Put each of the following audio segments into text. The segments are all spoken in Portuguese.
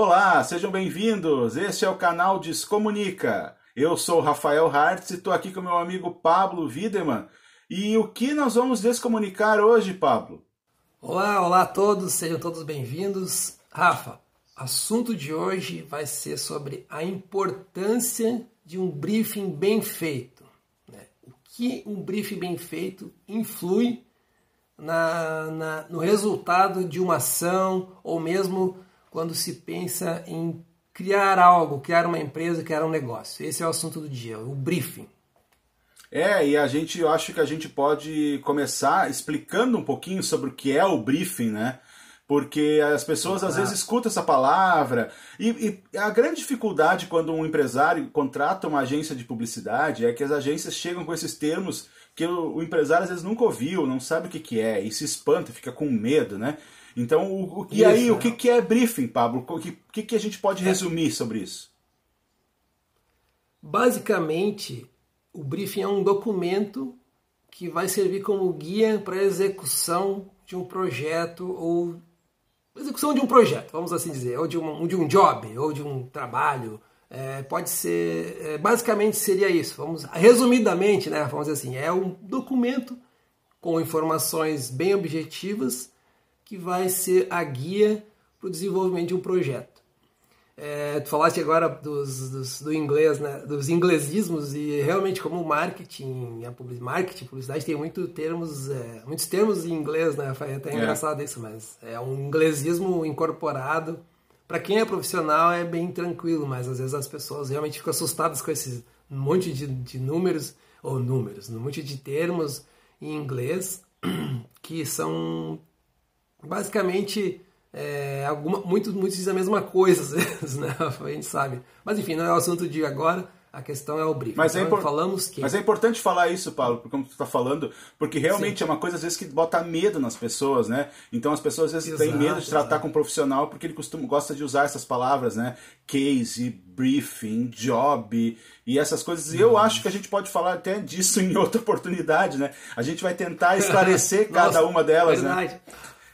Olá, sejam bem-vindos. Este é o canal Descomunica. Eu sou Rafael Hartz e estou aqui com meu amigo Pablo Wiedemann. E o que nós vamos descomunicar hoje, Pablo? Olá, olá a todos, sejam todos bem-vindos. Rafa, assunto de hoje vai ser sobre a importância de um briefing bem feito. Né? O que um briefing bem feito influi na, na, no resultado de uma ação ou mesmo quando se pensa em criar algo, criar uma empresa, criar um negócio. Esse é o assunto do dia, o briefing. É, e a gente, eu acho que a gente pode começar explicando um pouquinho sobre o que é o briefing, né? Porque as pessoas às vezes escutam essa palavra. E, e, a grande dificuldade quando um empresário contrata uma agência de publicidade é que as agências chegam com esses termos que o, o empresário às vezes nunca ouviu, não sabe o que, que é, e se espanta, fica com medo, né? Então, o, o e isso, aí, o que, que é briefing, Pablo? O que, que, que a gente pode é. resumir sobre isso? Basicamente, o briefing é um documento que vai servir como guia para a execução de um projeto ou execução de um projeto, vamos assim dizer, ou de um, de um job, ou de um trabalho. É, pode ser, é, basicamente seria isso. Vamos resumidamente, né? Vamos dizer assim, é um documento com informações bem objetivas que vai ser a guia para o desenvolvimento de um projeto. É, tu falaste agora dos, dos, do inglês, né, dos inglesismos e realmente como o marketing, a publicidade, marketing, publicidade tem muito termos, é, muitos termos em inglês, né? É até é. engraçado isso, mas é um inglesismo incorporado. Para quem é profissional é bem tranquilo, mas às vezes as pessoas realmente ficam assustadas com esse monte de, de números ou números, um monte de termos em inglês que são basicamente, é, alguma, muitos, muitos dizem a mesma coisa, às vezes, né? a gente sabe. Mas enfim, não é o assunto de agora. A questão é o briefing. Mas, é então, é, falamos que... mas é importante falar isso, Paulo, como tu está falando, porque realmente Sim. é uma coisa às vezes que bota medo nas pessoas, né? Então as pessoas às vezes exato, têm medo de tratar exato. com um profissional porque ele costuma, gosta de usar essas palavras, né? Case, briefing, job e essas coisas. E eu uhum. acho que a gente pode falar até disso em outra oportunidade, né? A gente vai tentar esclarecer cada uma delas, né? verdade. né?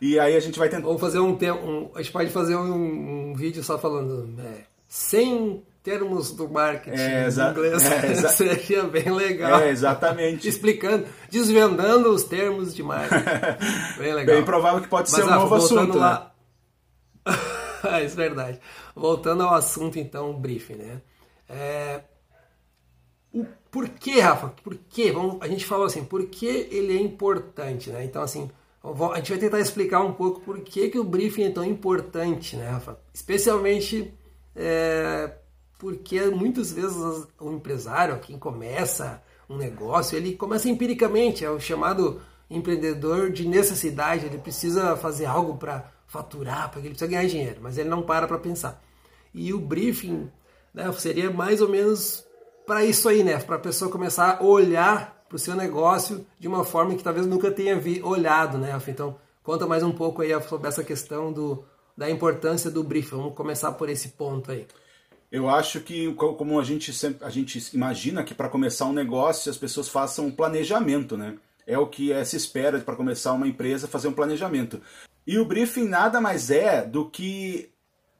E aí a gente vai tentar. Ou fazer um, um. A gente pode fazer um, um vídeo só falando. É, sem termos do marketing é, em inglês. É, Seria bem legal. É, exatamente. Explicando, desvendando os termos de marketing. Bem legal. Bem provável que pode Mas, ser um novo assunto. Lá... Né? é verdade. Voltando ao assunto, então, o briefing, né? É... O porquê, Rafa? Por quê? Vamos, a gente falou assim, por que ele é importante, né? Então, assim, a gente vai tentar explicar um pouco por que, que o briefing é tão importante, né, Rafa? Especialmente é, porque muitas vezes o empresário, quem começa um negócio, ele começa empiricamente, é o chamado empreendedor de necessidade, ele precisa fazer algo para faturar, porque ele precisa ganhar dinheiro, mas ele não para para pensar. E o briefing né, seria mais ou menos para isso aí, né? Para a pessoa começar a olhar para o seu negócio de uma forma que talvez nunca tenha vi, olhado, né, Então, conta mais um pouco aí sobre essa questão do, da importância do briefing. Vamos começar por esse ponto aí. Eu acho que, como a gente, sempre, a gente imagina que para começar um negócio as pessoas façam um planejamento, né? É o que é, se espera para começar uma empresa fazer um planejamento. E o briefing nada mais é do que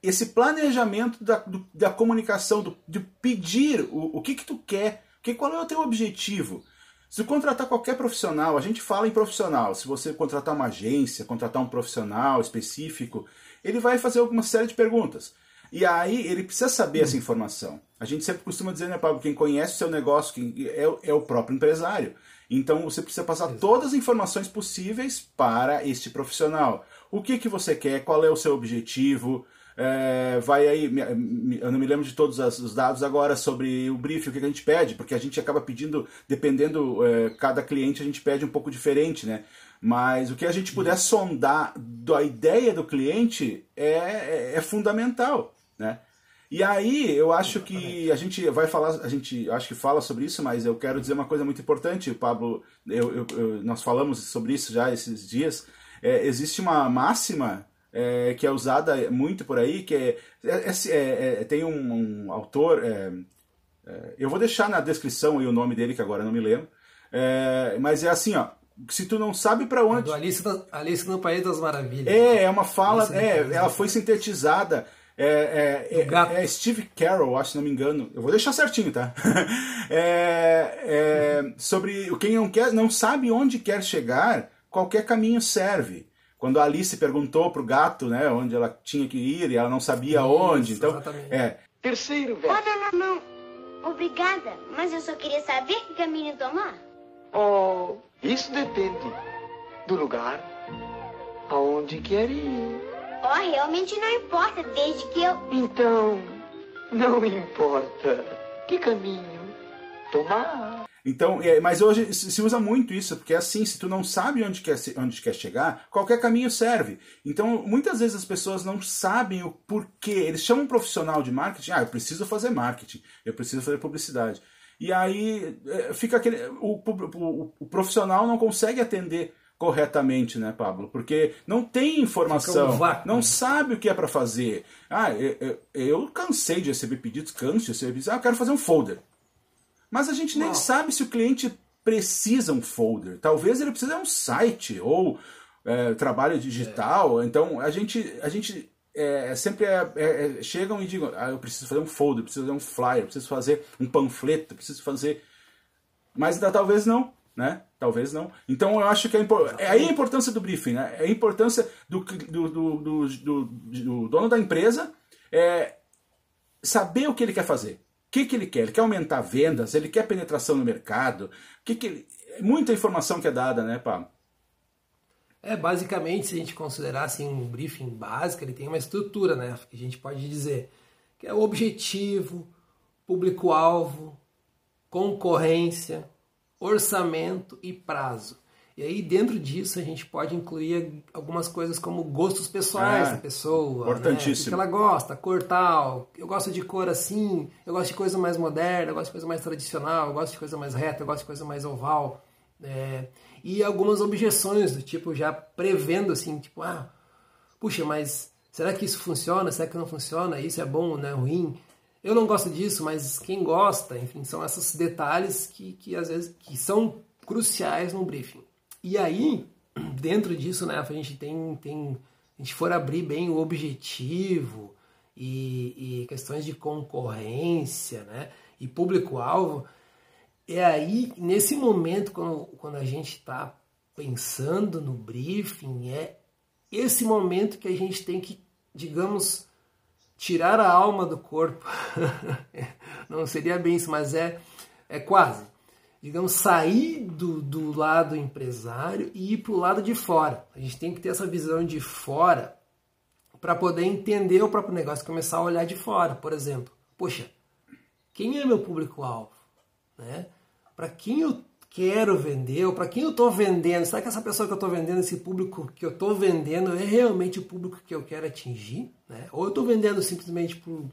esse planejamento da, do, da comunicação, do, de pedir o, o que, que tu quer, que, qual é o teu objetivo. Se contratar qualquer profissional, a gente fala em profissional. Se você contratar uma agência, contratar um profissional específico, ele vai fazer alguma série de perguntas. E aí ele precisa saber essa informação. A gente sempre costuma dizer, né, Pablo, quem conhece o seu negócio quem é, é o próprio empresário. Então você precisa passar Exato. todas as informações possíveis para este profissional. O que, que você quer, qual é o seu objetivo, é, vai aí, eu não me lembro de todos os dados agora sobre o briefing, o que a gente pede, porque a gente acaba pedindo, dependendo, é, cada cliente a gente pede um pouco diferente, né? Mas o que a gente puder sondar da ideia do cliente é, é, é fundamental, né? E aí eu acho que a gente vai falar, a gente acho que fala sobre isso, mas eu quero dizer uma coisa muito importante, Pablo, eu, eu, eu nós falamos sobre isso já esses dias. É, existe uma máxima é, que é usada muito por aí, que é, é, é, é tem um, um autor, é, é, eu vou deixar na descrição o nome dele, que agora não me lembro, mas é assim, ó, se tu não sabe para onde... Do Alice, no, Alice no País das Maravilhas. É, é uma fala, é, ela foi sintetizada É, é, é, é, Steve Carroll, acho, se não me engano. Eu vou deixar certinho, tá? é, é, sobre quem não, quer, não sabe onde quer chegar, qualquer caminho serve. Quando a Alice perguntou pro gato, né, onde ela tinha que ir e ela não sabia Isso, onde. Então, exatamente. é. Terceiro verso. Oh, não, não, não. Obrigada, mas eu só queria saber que caminho tomar. Oh, isso depende do lugar aonde quer ir. Oh, realmente não importa, desde que eu. Então, não importa. Que caminho tomar? Então, é, mas hoje se usa muito isso, porque é assim, se tu não sabe onde quer, onde quer chegar, qualquer caminho serve. Então, muitas vezes as pessoas não sabem o porquê. Eles chamam um profissional de marketing, ah, eu preciso fazer marketing, eu preciso fazer publicidade. E aí é, fica aquele. O, o, o profissional não consegue atender corretamente, né, Pablo? Porque não tem informação, um não né? sabe o que é para fazer. Ah, eu, eu, eu, cansei de receber pedidos, canso de receber pedidos. Ah, eu quero fazer um folder. Mas a gente nem sabe se o cliente precisa um folder. Talvez ele precise de um site ou é, trabalho digital. É. Então a gente, a gente é, sempre é, é, é, chegam e digam: ah, eu preciso fazer um folder, preciso fazer um flyer, preciso fazer um panfleto, preciso fazer. Mas ainda talvez não, né? Talvez não. Então eu acho que é, é aí a importância do briefing, né? É a importância do, do, do, do, do dono da empresa é saber o que ele quer fazer. O que, que ele quer? Ele quer aumentar vendas? Ele quer penetração no mercado? Que, que ele... Muita informação que é dada, né, Pablo? É, basicamente, se a gente considerar assim, um briefing básico, ele tem uma estrutura, né? Que a gente pode dizer que é o objetivo, público-alvo, concorrência, orçamento e prazo. E aí, dentro disso, a gente pode incluir algumas coisas como gostos pessoais é, da pessoa. Né? Importantíssimo. Né? O que ela gosta, cor tal. Eu gosto de cor assim, eu gosto de coisa mais moderna, eu gosto de coisa mais tradicional, eu gosto de coisa mais reta, eu gosto de coisa mais oval. É, e algumas objeções do tipo, já prevendo assim, tipo, ah, puxa, mas será que isso funciona? Será que não funciona? Isso é bom, não é ruim? Eu não gosto disso, mas quem gosta, enfim, são esses detalhes que, que às vezes que são cruciais no briefing. E aí, dentro disso, né, a gente tem, tem a gente for abrir bem o objetivo e, e questões de concorrência, né, e público-alvo, é aí, nesse momento, quando, quando a gente está pensando no briefing, é esse momento que a gente tem que, digamos, tirar a alma do corpo. Não seria bem isso, mas é, é quase digamos, sair do, do lado empresário e ir para o lado de fora. A gente tem que ter essa visão de fora para poder entender o próprio negócio, começar a olhar de fora. Por exemplo, poxa, quem é meu público-alvo? Né? Para quem eu quero vender, ou para quem eu estou vendendo? Será que essa pessoa que eu estou vendendo, esse público que eu estou vendendo, é realmente o público que eu quero atingir? Né? Ou eu estou vendendo simplesmente por.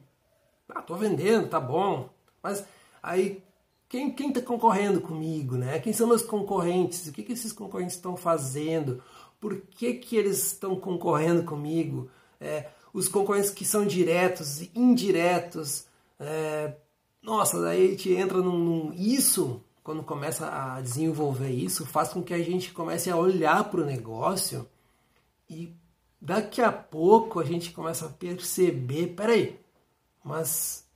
Ah, estou vendendo, tá bom. Mas aí quem está concorrendo comigo, né? Quem são meus concorrentes? O que, que esses concorrentes estão fazendo? Por que, que eles estão concorrendo comigo? É, os concorrentes que são diretos e indiretos. É, nossa, daí a gente entra num, num, Isso, quando começa a desenvolver isso, faz com que a gente comece a olhar para o negócio e daqui a pouco a gente começa a perceber, peraí, mas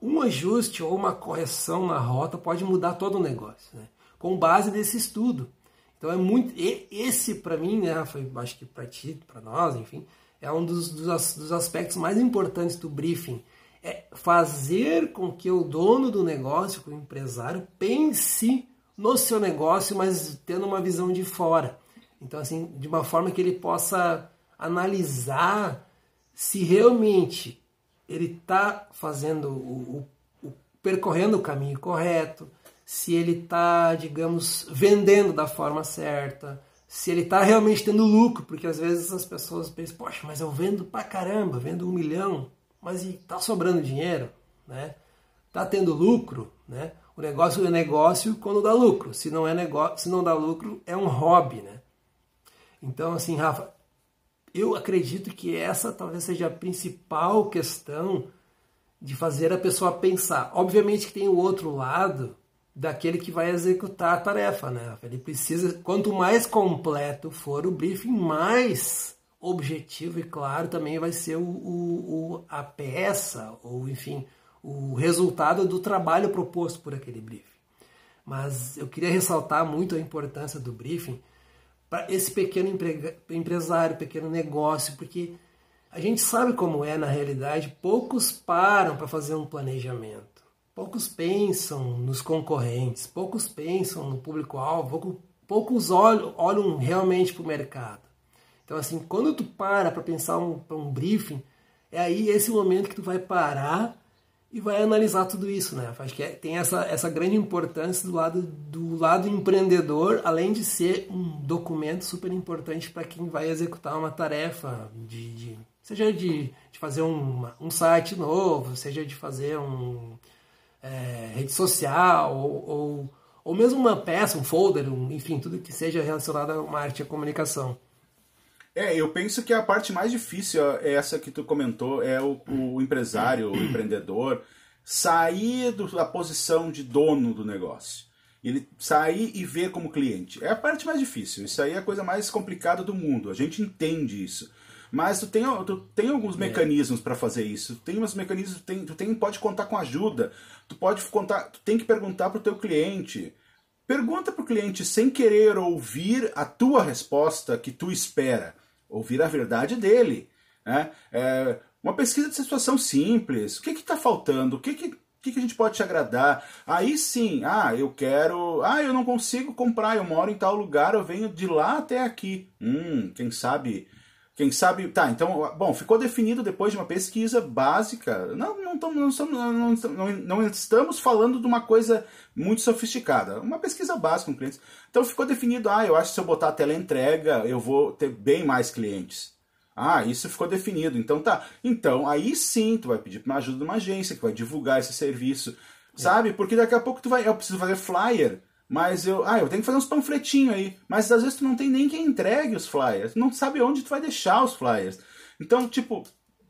um ajuste ou uma correção na rota pode mudar todo o negócio, né? com base nesse estudo. Então é muito esse para mim, né, foi, acho que para ti, para nós, enfim, é um dos, dos, dos, aspectos mais importantes do briefing. É fazer com que o dono do negócio, o empresário, pense no seu negócio, mas tendo uma visão de fora. Então, assim, de uma forma que ele possa analisar se realmente ele está fazendo o, o, o, percorrendo o caminho correto, se ele está, digamos, vendendo da forma certa, se ele está realmente tendo lucro, porque às vezes as pessoas pensam, poxa, mas eu vendo pra caramba, vendo um milhão, mas está sobrando dinheiro, né? Tá tendo lucro, né? O negócio é negócio quando dá lucro. Se não é negócio, se não dá lucro, é um hobby, né? Então, assim, Rafa, eu acredito que essa talvez seja a principal questão de fazer a pessoa pensar. Obviamente que tem o outro lado daquele que vai executar a tarefa, né? Ele precisa, quanto mais completo for o briefing, mais objetivo e claro também vai ser o, o, o, a peça, ou enfim, o resultado do trabalho proposto por aquele briefing. Mas eu queria ressaltar muito a importância do briefing para esse pequeno empresário, pequeno negócio, porque a gente sabe como é na realidade, poucos param para fazer um planejamento. Poucos pensam nos concorrentes, poucos pensam no público-alvo, poucos olham, olham realmente para o mercado. Então, assim, quando tu para para pensar um, um briefing, é aí esse momento que tu vai parar e vai analisar tudo isso, né? Acho que é, tem essa, essa grande importância do lado do lado empreendedor, além de ser um documento super importante para quem vai executar uma tarefa de, de seja de, de fazer um, um site novo, seja de fazer um é, rede social ou, ou, ou mesmo uma peça, um folder, um, enfim, tudo que seja relacionado a uma arte e comunicação. É, eu penso que a parte mais difícil é essa que tu comentou, é o, o empresário, o empreendedor, sair do, da posição de dono do negócio. Ele sair e ver como cliente. É a parte mais difícil. Isso aí é a coisa mais complicada do mundo. A gente entende isso. Mas tu tem, tu tem alguns é. mecanismos para fazer isso. Tu tem uns mecanismos, tu, tem, tu tem, pode contar com ajuda. Tu pode contar, tu tem que perguntar pro teu cliente. Pergunta pro cliente sem querer ouvir a tua resposta que tu espera ouvir a verdade dele. Né? É, uma pesquisa de situação simples. O que está faltando? O que, que, que, que a gente pode te agradar? Aí sim, ah, eu quero. Ah, eu não consigo comprar, eu moro em tal lugar, eu venho de lá até aqui. Hum, quem sabe. Quem sabe. Tá, então, bom, ficou definido depois de uma pesquisa básica. Não, não, tamo, não, estamos, não, não, não estamos falando de uma coisa muito sofisticada. Uma pesquisa básica com clientes. Então ficou definido, ah, eu acho que se eu botar a tela entrega, eu vou ter bem mais clientes. Ah, isso ficou definido. Então tá. Então, aí sim, tu vai pedir uma ajuda de uma agência que vai divulgar esse serviço. Sabe? Porque daqui a pouco tu vai. Eu preciso fazer flyer. Mas eu. Ah, eu tenho que fazer uns panfletinhos aí. Mas às vezes tu não tem nem quem entregue os flyers. Não sabe onde tu vai deixar os flyers. Então, tipo,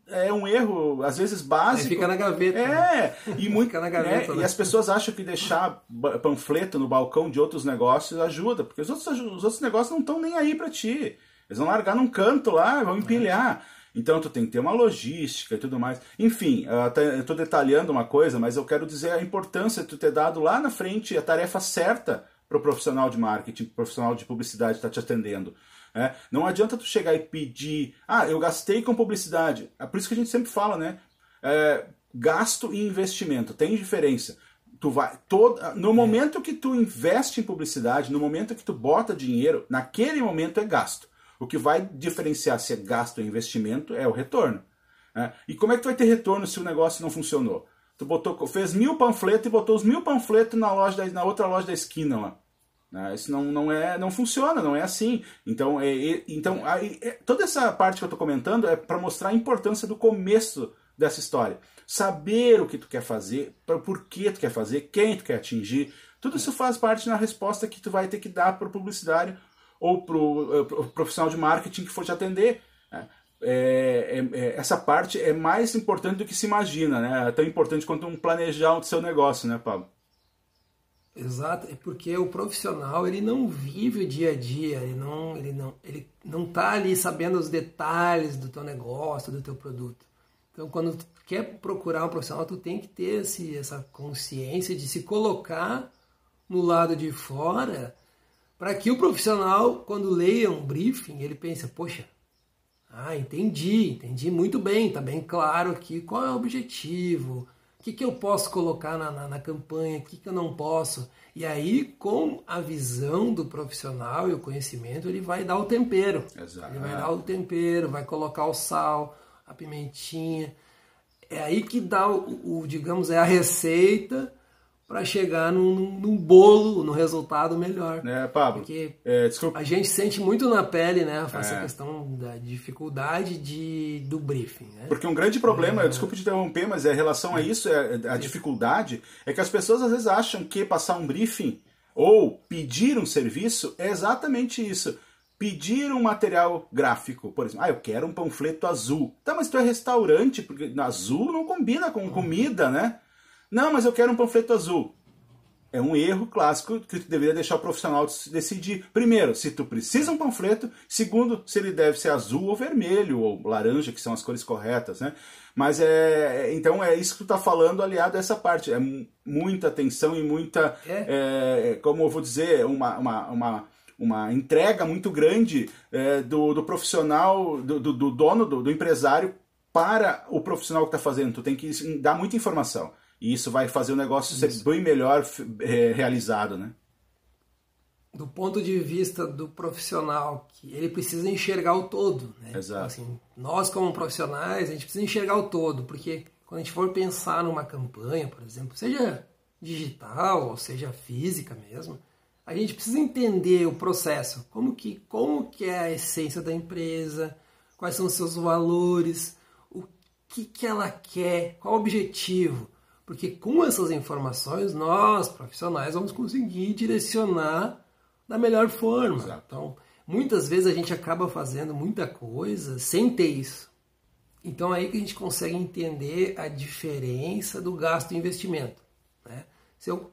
é um erro, às vezes básico. Aí fica na gaveta. É, né? e muito. fica na gaveta, né? E as pessoas acham que deixar panfleto no balcão de outros negócios ajuda, porque os outros, os outros negócios não estão nem aí para ti. Eles vão largar num canto lá, vão empilhar. Então tu tem que ter uma logística e tudo mais. Enfim, eu estou detalhando uma coisa, mas eu quero dizer a importância de tu ter dado lá na frente a tarefa certa para o profissional de marketing, profissional de publicidade que está te atendendo. É, não adianta tu chegar e pedir, ah, eu gastei com publicidade. É por isso que a gente sempre fala, né? É, gasto e investimento, tem diferença. Tu vai, todo, no momento que tu investe em publicidade, no momento que tu bota dinheiro, naquele momento é gasto. O que vai diferenciar se é gasto ou investimento é o retorno. Né? E como é que tu vai ter retorno se o negócio não funcionou? Tu botou, fez mil panfletos e botou os mil panfletos na, loja da, na outra loja da esquina lá. Né? Isso não, não, é, não funciona, não é assim. Então, é, é então aí, é, toda essa parte que eu estou comentando é para mostrar a importância do começo dessa história. Saber o que tu quer fazer, por que tu quer fazer, quem tu quer atingir. Tudo isso faz parte na resposta que tu vai ter que dar para o publicitário ou para o eh, profissional de marketing que for te atender. Né? É, é, é, essa parte é mais importante do que se imagina, né? É tão importante quanto um planejar o seu negócio, né, Pablo? Exato, é porque o profissional ele não vive o dia a dia, ele não ele não ele não tá ali sabendo os detalhes do teu negócio, do teu produto. Então, quando tu quer procurar um profissional, tu tem que ter esse, essa consciência de se colocar no lado de fora, para que o profissional, quando leia um briefing, ele pense, poxa, ah, entendi, entendi muito bem, tá bem claro aqui qual é o objetivo, o que, que eu posso colocar na, na, na campanha, o que, que eu não posso. E aí, com a visão do profissional e o conhecimento, ele vai dar o tempero. Exato. Ele vai dar o tempero, vai colocar o sal, a pimentinha. É aí que dá o, o digamos, é a receita para chegar num, num, bolo, no resultado melhor. É, Pablo. Porque é, a gente sente muito na pele, né, essa é. questão da dificuldade de, do briefing. Né? Porque um grande problema, é. desculpe te interromper, mas é relação a isso, é, a dificuldade, é que as pessoas às vezes acham que passar um briefing ou pedir um serviço é exatamente isso. Pedir um material gráfico, por exemplo, ah, eu quero um panfleto azul. Tá, mas tu é restaurante, porque azul não combina com comida, né? Não, mas eu quero um panfleto azul. É um erro clássico que tu deveria deixar o profissional decidir. Primeiro, se tu precisa um panfleto. Segundo, se ele deve ser azul ou vermelho ou laranja, que são as cores corretas, né? Mas é, então é isso que tu tá falando aliado a essa parte. É muita atenção e muita, é. É, como eu vou dizer, uma, uma, uma, uma entrega muito grande é, do, do profissional, do, do, do dono, do, do empresário para o profissional que está fazendo. Tu tem que dar muita informação. E isso vai fazer o negócio isso. ser bem melhor é, realizado, né? Do ponto de vista do profissional, que ele precisa enxergar o todo, né? Exato. Então, assim, nós como profissionais, a gente precisa enxergar o todo, porque quando a gente for pensar numa campanha, por exemplo, seja digital ou seja física mesmo, a gente precisa entender o processo, como que, como que é a essência da empresa, quais são os seus valores, o que, que ela quer, qual o objetivo. Porque com essas informações, nós, profissionais, vamos conseguir direcionar da melhor forma. Exato. Então, muitas vezes a gente acaba fazendo muita coisa sem ter isso. Então, é aí que a gente consegue entender a diferença do gasto e investimento. Né? Se, eu,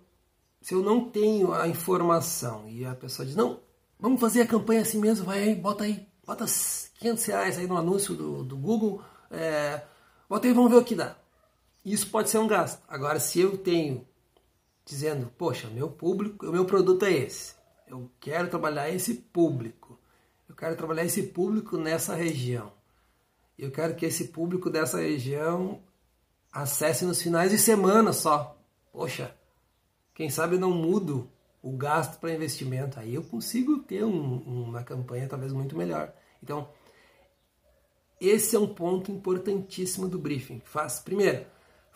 se eu não tenho a informação e a pessoa diz, não, vamos fazer a campanha assim mesmo, vai aí, bota aí, bota 500 reais aí no anúncio do, do Google, é, bota aí, vamos ver o que dá. Isso pode ser um gasto. Agora, se eu tenho dizendo, poxa, meu público, o meu produto é esse. Eu quero trabalhar esse público. Eu quero trabalhar esse público nessa região. Eu quero que esse público dessa região acesse nos finais de semana só. Poxa, quem sabe eu não mudo o gasto para investimento. Aí eu consigo ter um, uma campanha talvez muito melhor. Então, esse é um ponto importantíssimo do briefing. Faz, primeiro,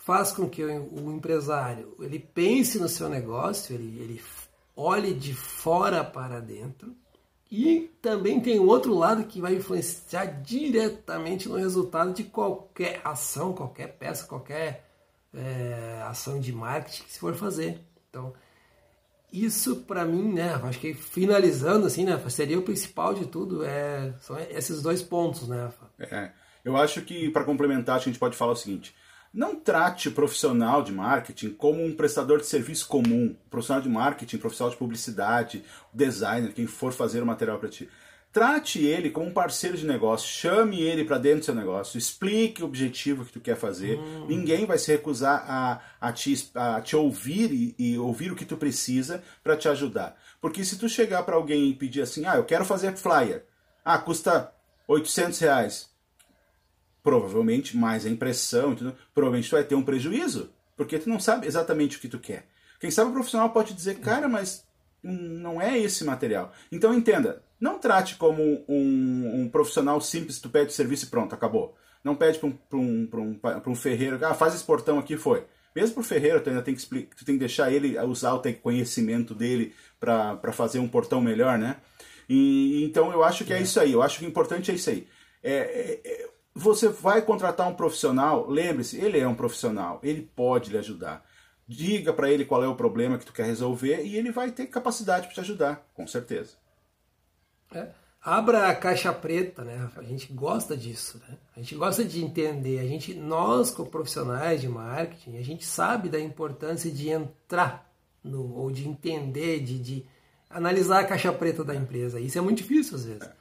faz com que o, empresário ele pense no seu negócio, ele, ele olhe de fora para dentro. E também tem um outro lado que vai influenciar diretamente no resultado de qualquer ação, qualquer peça, qualquer é, ação de marketing que se for fazer. Então, isso para mim, né, acho que finalizando assim, né, seria o principal de tudo, é, são esses dois pontos, né. É, eu acho que para complementar a gente pode falar o seguinte, não trate o profissional de marketing como um prestador de serviço comum, profissional de marketing, profissional de publicidade, designer, quem for fazer o material para ti. Trate ele como um parceiro de negócio, chame ele para dentro do seu negócio, explique o objetivo que tu quer fazer. Hum. Ninguém vai se recusar a, a, te, a te ouvir e, e ouvir o que tu precisa para te ajudar. Porque se tu chegar para alguém e pedir assim, ah, eu quero fazer flyer, ah, custa 800 reais provavelmente mais a impressão, tudo, provavelmente tu vai ter um prejuízo, porque tu não sabe exatamente o que tu quer. Quem sabe o profissional pode dizer, cara, mas não é esse material. Então entenda, não trate como um, um profissional simples, tu pede serviço e pronto, acabou. Não pede para um, um, um, um ferreiro, ah, faz esse portão aqui, foi. Mesmo para o ferreiro, tu ainda tem que, explicar, tu tem que deixar ele usar o conhecimento dele para fazer um portão melhor, né? E, então eu acho que é, é isso aí, eu acho que o importante é isso aí. É, é, é você vai contratar um profissional, lembre-se, ele é um profissional, ele pode lhe ajudar. Diga para ele qual é o problema que tu quer resolver e ele vai ter capacidade para te ajudar, com certeza. É. Abra a caixa preta, né? A gente gosta disso, né? A gente gosta de entender. A gente, nós como profissionais de marketing, a gente sabe da importância de entrar no, ou de entender, de, de analisar a caixa preta da empresa. Isso é muito difícil às vezes. É.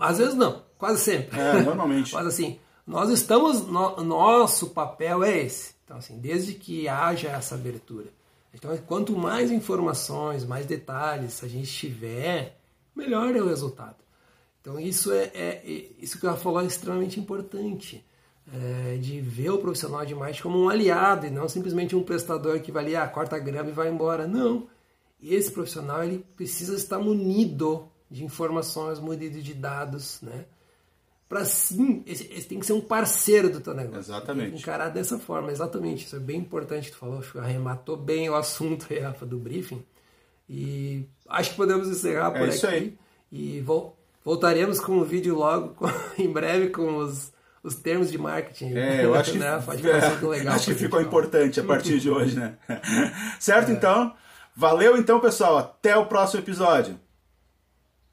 Às vezes não, quase sempre. É, normalmente. Mas assim, nós estamos, no, nosso papel é esse. Então assim, desde que haja essa abertura. Então, quanto mais informações, mais detalhes a gente tiver, melhor é o resultado. Então, isso é, é, é isso que ela falou é extremamente importante. É, de ver o profissional de marketing como um aliado e não simplesmente um prestador que vai ali, ah, corta a grama e vai embora. Não. Esse profissional ele precisa estar munido de informações, munido de dados, né? Para sim, esse, esse, tem que ser um parceiro do teu negócio. Exatamente. Tem que encarar dessa forma, exatamente. Isso é bem importante que tu falou, acho que arrematou bem o assunto aí, Rafa, do briefing. E acho que podemos encerrar por é aqui. Isso aí. E vol voltaremos com um vídeo logo, com, em breve, com os, os termos de marketing. É, eu acho que, né? que, é, legal acho que ficou importante a partir de hoje, né? certo, é. então? Valeu então, pessoal. Até o próximo episódio.